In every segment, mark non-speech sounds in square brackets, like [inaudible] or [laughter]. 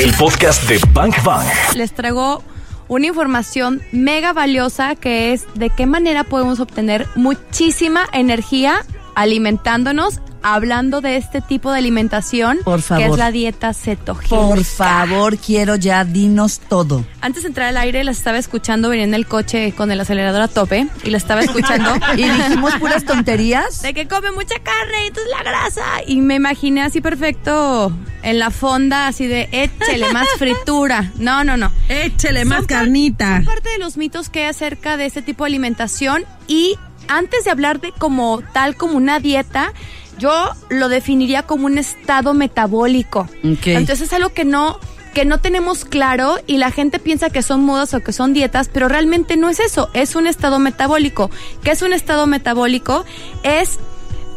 El podcast de Bank Bang. les traigo una información mega valiosa que es de qué manera podemos obtener muchísima energía alimentándonos, hablando de este tipo de alimentación, Por que favor. es la dieta cetogénica. Por favor, quiero ya, dinos todo. Antes de entrar al aire, las estaba escuchando, venía en el coche con el acelerador a tope y la estaba escuchando. [laughs] Y dijimos puras tonterías. de que come mucha carne y entonces la grasa. Y me imaginé así perfecto en la fonda, así de échele más fritura. No, no, no. Échele Son más par- carnita. son parte de los mitos que hay acerca de este tipo de alimentación y antes de hablar de como tal como una dieta, yo lo definiría como un estado metabólico. Entonces es algo que no que no tenemos claro y la gente piensa que son modas o que son dietas, pero realmente no es eso, es un estado metabólico. ¿Qué es un estado metabólico? Es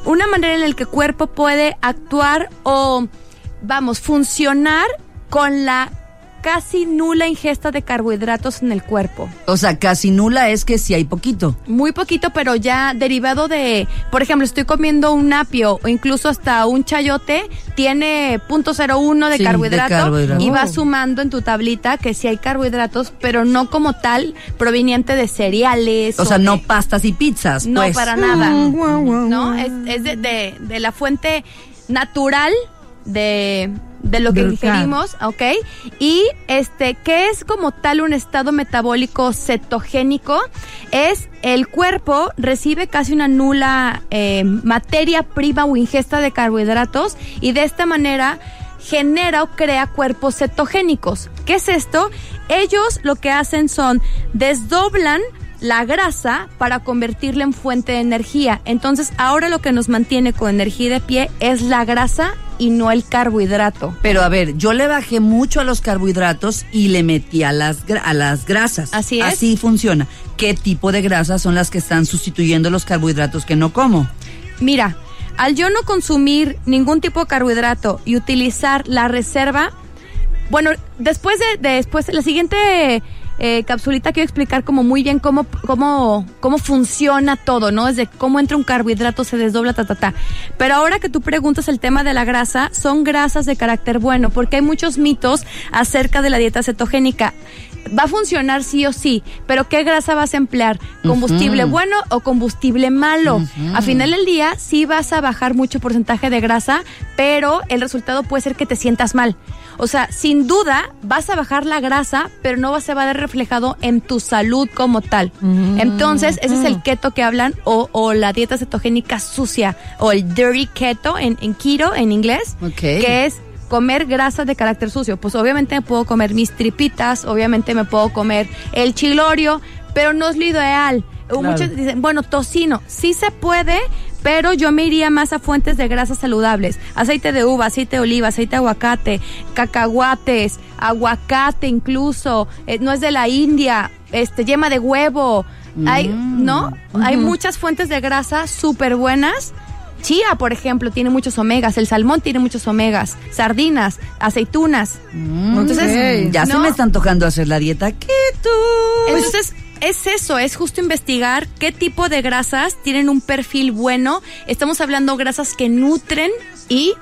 una manera en la que el cuerpo puede actuar o, vamos, funcionar con la casi nula ingesta de carbohidratos en el cuerpo. O sea, casi nula es que si hay poquito. Muy poquito, pero ya derivado de, por ejemplo, estoy comiendo un apio o incluso hasta un chayote, tiene .01 de Sí, de carbohidrato y va Oh. sumando en tu tablita que sí hay carbohidratos, pero no como tal proveniente de cereales. O sea, de- no pastas y pizzas, no pues. para nada. guau, ¿No? Es, es de, de- de la fuente natural de, de lo que ingerimos, ¿ok? Y este, ¿qué es como tal un estado metabólico cetogénico? Es el cuerpo recibe casi una nula eh, materia prima o ingesta de carbohidratos y de esta manera genera o crea cuerpos cetogénicos. ¿Qué es esto? Ellos lo que hacen son desdoblan la grasa para convertirla en fuente de energía. Entonces, ahora lo que nos mantiene con energía de pie es la grasa y no el carbohidrato. Pero a ver, yo le bajé mucho a los carbohidratos y le metí a las, a las grasas. Así es. Así funciona. ¿Qué tipo de grasas son las que están sustituyendo los carbohidratos que no como? Mira, al yo no consumir ningún tipo de carbohidrato y utilizar la reserva, bueno, después de, de- después la siguiente eh, capsulita quiero explicar como muy bien cómo, cómo, cómo funciona todo, ¿no? Desde cómo entra un carbohidrato, se desdobla, ta, ta, ta. Pero ahora que tú preguntas el tema de la grasa, son grasas de carácter bueno, porque hay muchos mitos acerca de la dieta cetogénica. Va a funcionar sí o sí, pero ¿qué grasa vas a emplear? ¿Combustible bueno o combustible malo? A final del día sí vas a bajar mucho porcentaje de grasa, pero el resultado puede ser que te sientas mal. O sea, sin duda vas a bajar la grasa, pero no se va a ver reflejado en tu salud como tal. Entonces, ese es el keto que hablan o, o la dieta cetogénica sucia o el dirty keto en, en keto en inglés, que es comer grasa de carácter sucio. Pues obviamente me puedo comer mis tripitas, obviamente me puedo comer el chilorio, pero no es lo ideal. O Muchos dicen, bueno, tocino, sí se puede, pero yo me iría más a fuentes de grasas saludables. Aceite de uva, aceite de oliva, aceite de aguacate, cacahuates, aguacate incluso, eh, no es de la India, este, yema de huevo. Hay, ¿no? Hay muchas fuentes de grasa súper buenas. Chía, por ejemplo, tiene muchos omegas. El salmón tiene muchos omegas. Sardinas, aceitunas. Entonces, Mm, ya se me está antojando hacer la dieta keto. Entonces, es eso, es justo investigar qué tipo de grasas tienen un perfil bueno. Estamos hablando grasas que nutren y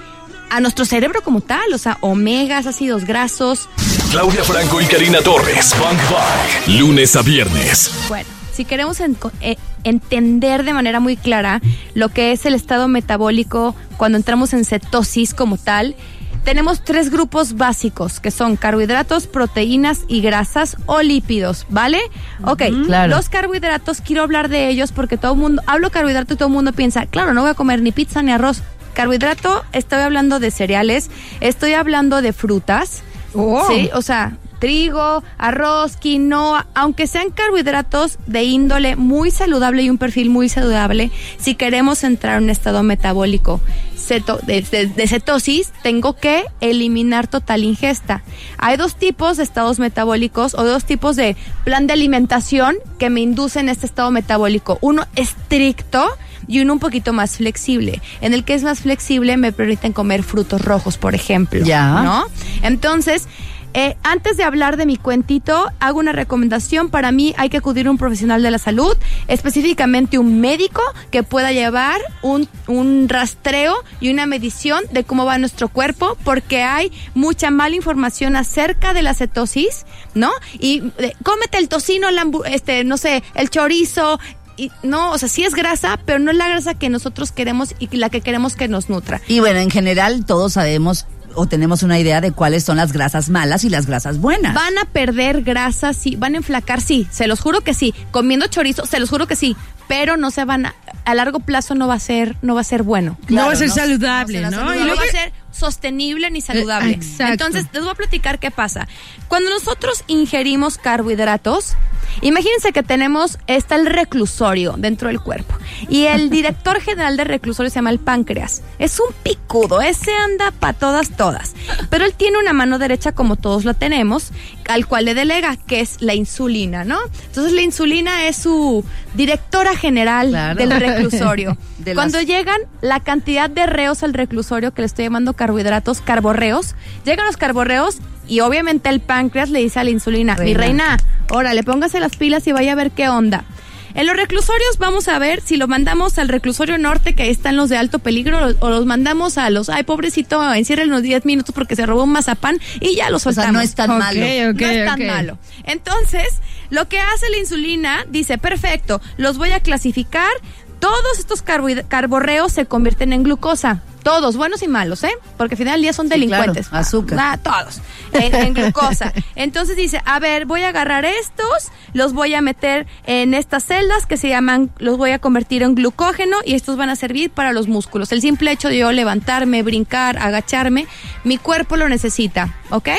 a nuestro cerebro como tal, o sea, omegas, ácidos grasos. Claudia Franco y Karina Torres. Bank Bang. Lunes a viernes. Bueno, si queremos en- eh, entender de manera muy clara lo que es el estado metabólico cuando entramos en cetosis como tal, tenemos tres grupos básicos que son carbohidratos, proteínas y grasas o lípidos, ¿vale? Ok, claro. los carbohidratos quiero hablar de ellos porque todo el mundo, hablo carbohidrato y todo el mundo piensa, claro, no voy a comer ni pizza ni arroz. Carbohidrato, estoy hablando de cereales, estoy hablando de frutas, Oh. Sí, o sea, trigo, arroz, quinoa, aunque sean carbohidratos de índole muy saludable y un perfil muy saludable, si queremos entrar en un estado metabólico ceto- de, de- de cetosis, tengo que eliminar total ingesta. Hay dos tipos de estados metabólicos o dos tipos de plan de alimentación que me inducen este estado metabólico. Uno estricto y uno un poquito más flexible. En el que es más flexible me permiten comer frutos rojos, por ejemplo. Ya. ¿No? Entonces, eh, antes de hablar de mi cuentito, hago una recomendación. Para mí hay que acudir a un profesional de la salud. específicamente un médico que pueda llevar un, un rastreo y una medición de cómo va nuestro cuerpo, porque hay mucha mala información acerca de la cetosis, ¿no? Y eh, cómete el tocino, el este, no sé, el chorizo, y no, o sea, sí es grasa, pero no es la grasa que nosotros queremos y la que queremos que nos nutra. Y bueno, en general todos sabemos o tenemos una idea de cuáles son las grasas malas y las grasas buenas. Van a perder grasa, sí, van a enflacar, sí, se los juro que sí. Comiendo chorizo, se los juro que sí, pero no se van a, a largo plazo no va a ser, no va a ser bueno. no va a ser no- saludable, no ¿no? No Y luego- va a ser sostenible ni saludable. Eh, exacto. Entonces, les voy a platicar qué pasa. Cuando nosotros ingerimos carbohidratos, imagínense que tenemos, está el reclusorio dentro del cuerpo. Y el director general del reclusorio se llama el páncreas. Es un picudo, ese anda para todas, todas. Pero él tiene una mano derecha como todos la tenemos, al cual le delega, que es la insulina, ¿no? Entonces la insulina es su directora general Claro. del reclusorio. [laughs] De Cuando las- llegan la cantidad de reos al reclusorio, que le estoy llamando carbohidratos, carborreos, llegan los carborreos y obviamente el páncreas le dice a la insulina, mi Reina. reina, órale, póngase las pilas y vaya a ver qué onda. En los reclusorios vamos a ver si lo mandamos al reclusorio norte, que ahí están los de alto peligro, o los mandamos a los, ay, pobrecito, encierren los 10 minutos porque se robó un mazapán y ya lo o sea, soltamos. no es tan malo. no es tan malo. Entonces, lo que hace la insulina, dice, perfecto, los voy a clasificar. Todos estos carborreos se convierten en glucosa. Todos, buenos y malos, ¿eh? Porque al final del día son Sí, delincuentes. claro, azúcar. Ah, todos. En, en glucosa. Entonces dice, a ver, voy a agarrar estos, los voy a meter en estas celdas que se llaman, los voy a convertir en glucógeno y estos van a servir para los músculos. El simple hecho de yo levantarme, brincar, agacharme, mi cuerpo lo necesita, ¿ok?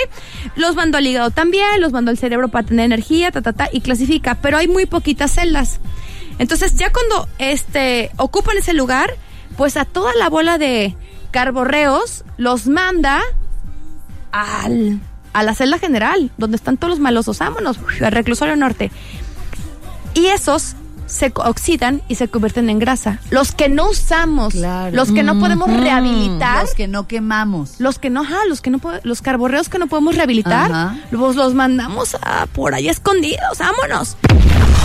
Los mando al hígado también, los mando al cerebro para tener energía, ta, ta, ta, y clasifica, pero hay muy poquitas celdas. Entonces ya cuando este ocupan ese lugar, pues a toda la bola de carborreos los manda al, a la celda general, donde están todos los malosos. Vámonos, al reclusorio norte. Y esos se oxidan y se convierten en grasa. Los que no usamos, Claro. los que no podemos rehabilitar, Los que no quemamos. los que no, ajá, los que no los carborreos que no podemos rehabilitar, Ajá. los, los mandamos a por ahí escondidos. Vámonos.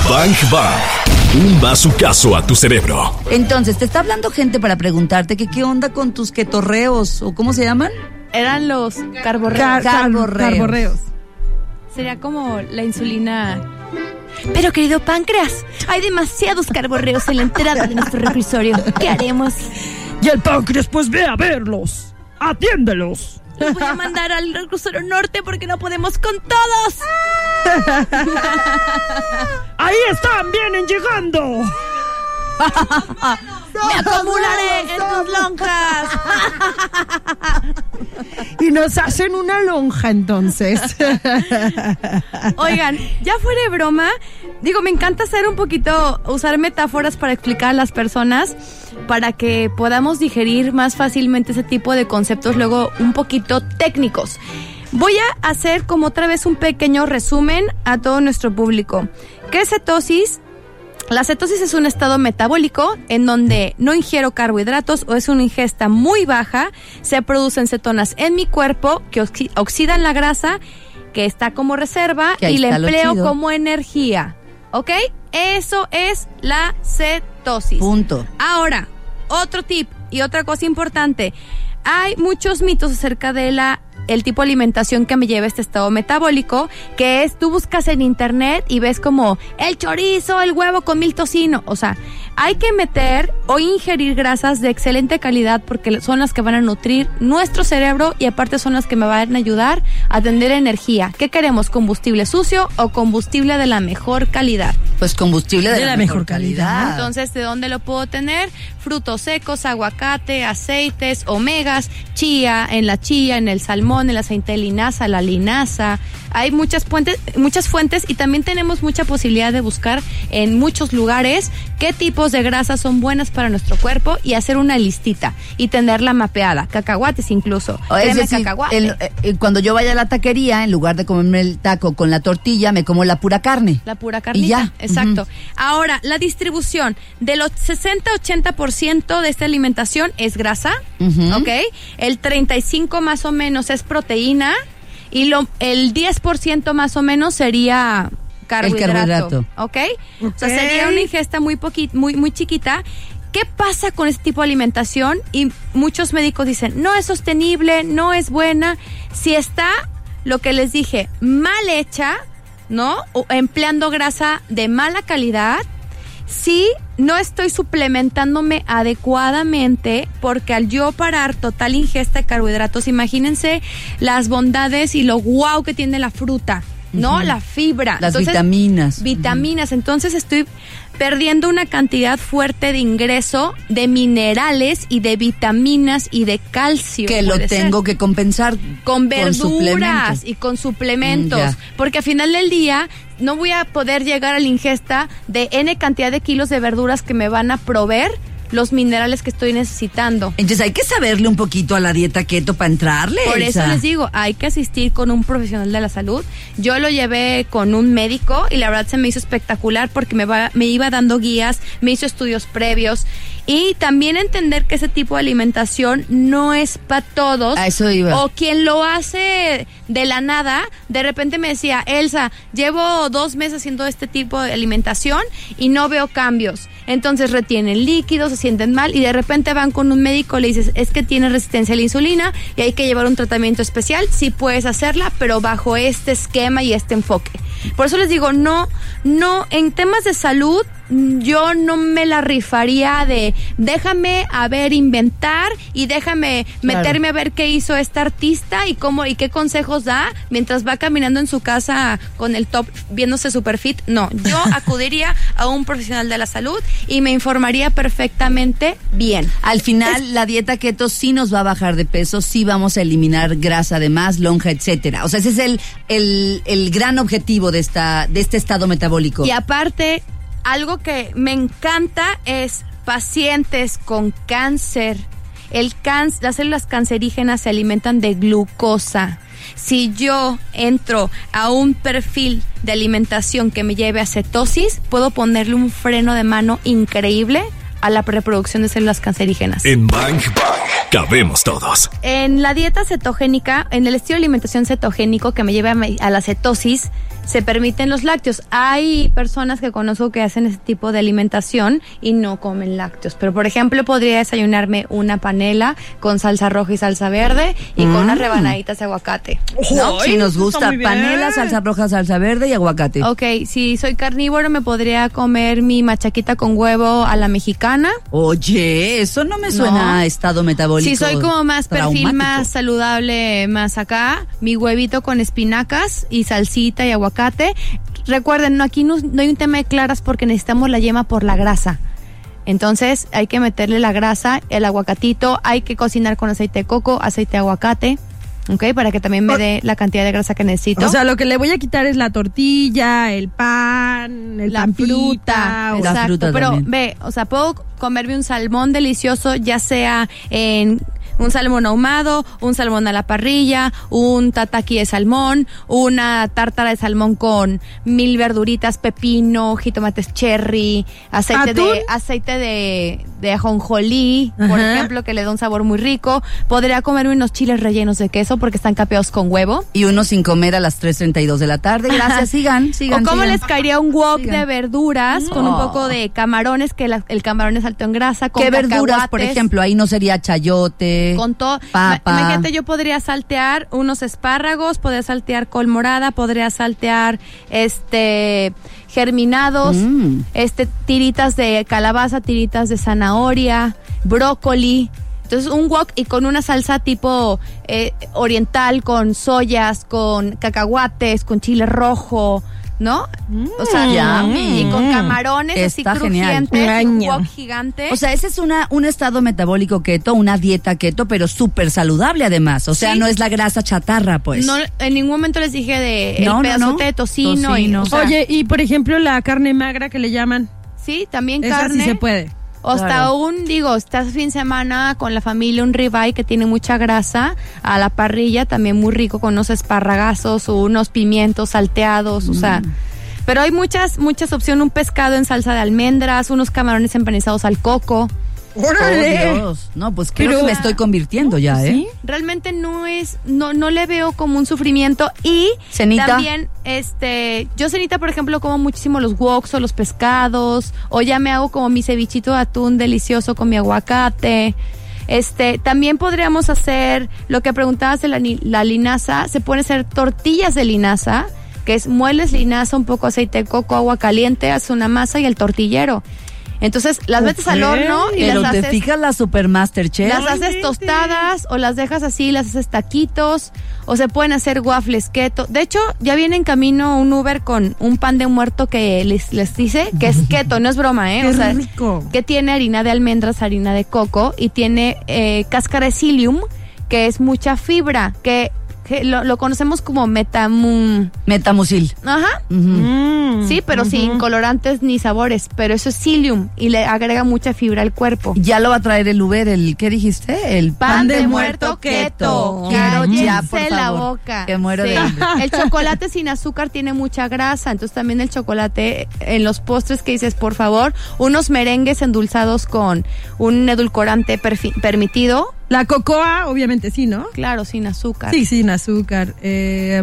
Bang Bang. Un bazucazo a tu cerebro. Entonces, te está hablando gente para preguntarte que qué onda con tus ketorreos o cómo se llaman? Eran los carborreos. Car- car- Carborreos. carborreos. Sería como la insulina. Pero querido páncreas, hay demasiados carborreos en la entrada de nuestro reclusorio. ¿Qué haremos? Y el páncreas, pues ve a verlos. Atiéndelos. Los voy a mandar al reclusorio norte porque no podemos con todos. [laughs] Ahí están, vienen llegando. [laughs] Me acumularé en tus lonjas. [laughs] Y nos hacen una lonja entonces. Oigan, ya fuera de broma, digo, me encanta hacer un poquito, usar metáforas para explicar a las personas, para que podamos digerir más fácilmente ese tipo de conceptos, luego un poquito técnicos. Voy a hacer como otra vez un pequeño resumen a todo nuestro público. ¿Qué es cetosis? La cetosis es un estado metabólico en donde no ingiero carbohidratos o es una ingesta muy baja, se producen cetonas en mi cuerpo que oxi- oxidan la grasa que está como reserva y la empleo como energía. ¿Ok? Eso es la cetosis. Punto. Ahora, otro tip y otra cosa importante. Hay muchos mitos acerca de la el tipo de alimentación que me lleva a este estado metabólico, que es tú buscas en internet y ves como el chorizo, el huevo con mil tocino, o sea, hay que meter o ingerir grasas de excelente calidad porque son las que van a nutrir nuestro cerebro y aparte son las que me van a ayudar a tener energía. ¿Qué queremos? ¿Combustible sucio o combustible de la mejor calidad? Pues combustible de, la, mejor calidad. Entonces, ¿de dónde lo puedo tener? Frutos secos, aguacate, aceites, omegas, chía, en la chía, en el salmón, en la aceite de linaza, la linaza. Hay muchas fuentes, muchas fuentes y también tenemos mucha posibilidad de buscar en muchos lugares qué tipos de grasas son buenas para nuestro cuerpo y hacer una listita y tenerla mapeada. Cacahuates incluso. Es decir, cacahuate. el- eh, cuando yo vaya a la taquería, en lugar de comerme el taco con la tortilla, me como la pura carne. La pura carnita. Y ya. Exacto. Ahora, la distribución de los 60-80% de esta alimentación es grasa, Ujú. ¿ok? El 35 más o menos es proteína y lo, el 10% más o menos sería carbohidrato. carbohidrato. ¿Ok? O sea, sería una ingesta muy, poqui- muy, muy chiquita. ¿Qué pasa con este tipo de alimentación? Y muchos médicos dicen, no es sostenible, no es buena. Si está, lo que les dije, mal hecha, ¿no? O empleando grasa de mala calidad, si no estoy suplementándome adecuadamente, porque al yo parar total ingesta de carbohidratos, imagínense las bondades y lo guau que tiene la fruta, ¿no? La fibra. Las vitaminas. Vitaminas. Entonces estoy perdiendo una cantidad fuerte de ingreso de minerales y de vitaminas y de calcio. Que lo ser tengo que compensar con verduras y con suplementos. Mm, porque al final del día no voy a poder llegar a la ingesta de N cantidad de kilos de verduras que me van a proveer los minerales que estoy necesitando. Entonces hay que saberle un poquito a la dieta keto para entrarle. Por eso les digo, hay que asistir con un profesional de la salud. Yo lo llevé con un médico y la verdad se me hizo espectacular porque me, va, me iba dando guías, me hizo estudios previos y también entender que ese tipo de alimentación no es para todos. A eso iba. O quien lo hace de la nada, de repente me decía, Elsa, llevo dos meses haciendo este tipo de alimentación y no veo cambios. Entonces retienen líquidos, se sienten mal y de repente van con un médico, le dices, es que tiene resistencia a la insulina y hay que llevar un tratamiento especial. Sí puedes hacerla, pero bajo este esquema y este enfoque. Por eso les digo, no, no, en temas de salud, yo no me la rifaría de déjame a ver inventar y déjame Claro. meterme a ver qué hizo esta artista y cómo y qué consejos da mientras va caminando en su casa con el top viéndose super fit. No, yo [laughs] acudiría a un profesional de la salud y me informaría perfectamente bien. Al final, la dieta keto sí nos va a bajar de peso, sí vamos a eliminar grasa de más, lonja, etcétera. O sea, ese es el, el, el gran objetivo de esta, de este estado metabólico. Y aparte, algo que me encanta es pacientes con cáncer. El las células cancerígenas se alimentan de glucosa. Si yo entro a un perfil de alimentación que me lleve a cetosis, puedo ponerle un freno de mano increíble a la reproducción de células cancerígenas. En Bang cabemos todos. En la dieta cetogénica, en el estilo de alimentación cetogénico que me lleva a la cetosis, se permiten los lácteos. Hay personas que conozco que hacen ese tipo de alimentación y no comen lácteos. Pero, por ejemplo, podría desayunarme una panela con salsa roja y salsa verde y con unas rebanaditas de aguacate. ¿no? Sí, nos gusta panela, salsa roja, salsa verde y aguacate. Ok, si soy carnívoro, me podría comer mi machaquita con huevo a la mexicana. Oye, eso no me suena No. a estado metabólico. Si soy como más perfil más saludable, más acá, mi huevito con espinacas y salsita y aguacate. Recuerden, no, aquí no, no hay un tema de claras porque necesitamos la yema por la grasa. Entonces hay que meterle la grasa, el aguacatito, hay que cocinar con aceite de coco, aceite de aguacate, ¿ok? Para que también me dé la cantidad de grasa que necesito. O sea, lo que le voy a quitar es la tortilla, el pan, el la pan fruta, La exacto. fruta pero también. ve, o sea, puedo comerme un salmón delicioso, ya sea en un salmón ahumado, un salmón a la parrilla, un tataki de salmón, una tártara de salmón con mil verduritas, pepino, jitomates cherry, aceite ¿Atún? de aceite de, de ajonjolí, por Ajá. ejemplo, que le da un sabor muy rico. Podría comerme unos chiles rellenos de queso porque están capeados con huevo. Y uno sin comer a las 3.32 de la tarde. Gracias, sigan, sigan. o cómo sigan. les caería un wok Sigan. de verduras con un poco de camarones, que la- el camarón es alto en grasa, con ¿Qué verduras, por ejemplo? Ahí no sería chayote. Con todo. Papa. Imagínate, yo podría saltear unos espárragos, podría saltear col morada, podría saltear este germinados, Mm. este tiritas de calabaza, tiritas de zanahoria, brócoli. Entonces un wok y con una salsa tipo eh, oriental, con soyas, con cacahuates, con chile rojo, ¿no? o sea, Yummy. y con camarones Está así genial. crujientes, y un wok gigante. O sea, ese es una, un estado metabólico keto, una dieta keto, pero súper saludable además. O sea, Sí. no es la grasa chatarra, pues. No, en ningún momento les dije de No, el pedazote no. de tocino, Tocino. y, o sea, Oye, y por ejemplo, la carne magra que le llaman. sí, también Esa carne. sí se puede. O hasta Claro. un, digo, estás fin de semana con la familia, un ribeye que tiene mucha grasa, a la parrilla también muy rico con unos esparragazos o unos pimientos salteados, o sea. Mm. Pero hay muchas, muchas opciones, un pescado en salsa de almendras, unos camarones empanizados al coco. ¡Órale! Oh, Dios. No, pues creo Pero- que me estoy convirtiendo ya, ¿eh? ¿Sí? Realmente no es, no, no le veo como un sufrimiento. Y Cenita. también, este, yo cenita, por ejemplo, como muchísimo los woks o los pescados, o ya me hago como mi cevichito de atún delicioso con mi aguacate. Este, también podríamos hacer lo que preguntabas de la linaza, se pueden hacer tortillas de linaza, que es mueles linaza, un poco aceite de coco, agua caliente, haces una masa y el tortillero. Entonces, las metes al horno y Pero las te haces fijas la Supermaster Chef. las haces tostadas o las dejas así, las haces taquitos o se pueden hacer waffles keto. De hecho, ya viene en camino un Uber con un pan de muerto que les, les dice que es [laughs] keto, no es broma, ¿eh? Qué o sea, rico. que tiene harina de almendras, harina de coco y tiene eh, cáscara de psyllium, que es mucha fibra, que lo, lo conocemos como metamum. Metamucil. Ajá. Mm, Sí, pero sin colorantes ni sabores, pero eso es psyllium y le agrega mucha fibra al cuerpo. Ya lo va a traer el Uber, el, ¿qué dijiste? El Pan de muerto keto. Quiero ya, por favor. la boca. Que muero de hambre. [laughs] El chocolate [laughs] sin azúcar tiene mucha grasa, entonces también el chocolate en los postres que dices, por favor, unos merengues endulzados con un edulcorante permitido, La cocoa, obviamente sí, ¿no? claro, sin azúcar. Sí, sin azúcar. Eh,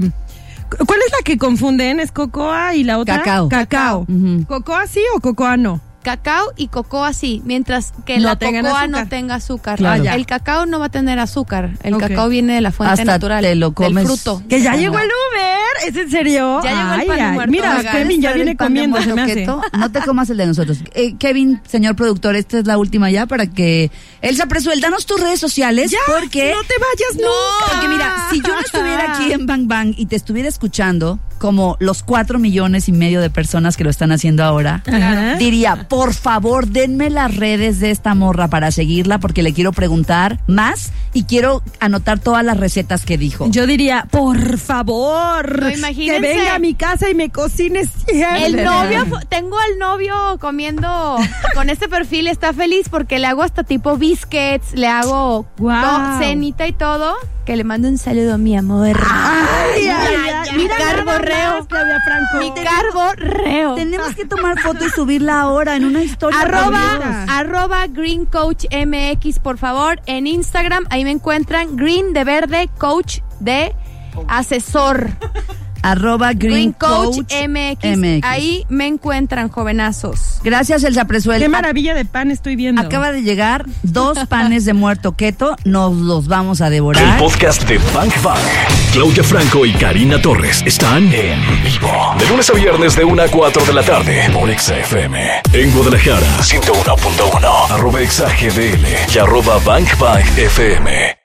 cu- ¿Cuál es la que confunden? ¿Es cocoa y la otra? Cacao. Cacao. Ujú. ¿Cocoa sí o cocoa no? Cacao y cocoa sí, mientras que No la cocoa no tenga azúcar. Claro. Ah, El cacao no va a tener azúcar, el cacao viene de la fuente Hasta natural, te lo comes. del fruto. Que ya llegó el Uber. ¿Es en serio? Ya llegó el pan de ay. muerto, Mira. Kevin ya viene comiendo, se me muerto hace. keto. No te comas el de nosotros. Eh, Kevin, señor productor, esta es la última ya para que Elsa Presuel, danos tus redes sociales Ya, porque no te vayas nunca. Porque mira, si yo no estuviera aquí en Bang Bang y te estuviera escuchando, como los cuatro millones y medio de personas que lo están haciendo ahora, Ajá. diría, por favor, denme las redes de esta morra para seguirla porque le quiero preguntar más y quiero anotar todas las recetas que dijo. Yo diría, por favor, No, que venga a mi casa y me cocine siempre. El novio, tengo al novio comiendo [laughs] con este perfil, está feliz porque le hago hasta tipo biscuits, le hago to- cenita y todo. Que le mando un saludo, mi amor. Ay, ay, ay, mi carborreo. más, Claudia Franco. Mi carborreo. Tenemos que tomar foto y subirla ahora en una historia. Arroba, arroba Green Coach MX, por favor, en Instagram, ahí me encuentran Green de verde, coach de asesor. Arroba Green, Coach, MX. MX. Ahí me encuentran, jovenazos. Gracias, Elsa Presuel. Qué maravilla de pan estoy viendo. Acaba de llegar dos [laughs] panes de muerto keto. Nos los vamos a El devorar. podcast de Bang Bang. Claudia Franco y Karina Torres están en vivo. De lunes a viernes de 1 a 4 de la tarde por Exa FM. En Guadalajara, 101.1. Arroba Exa GDL y arroba Bang Bang FM.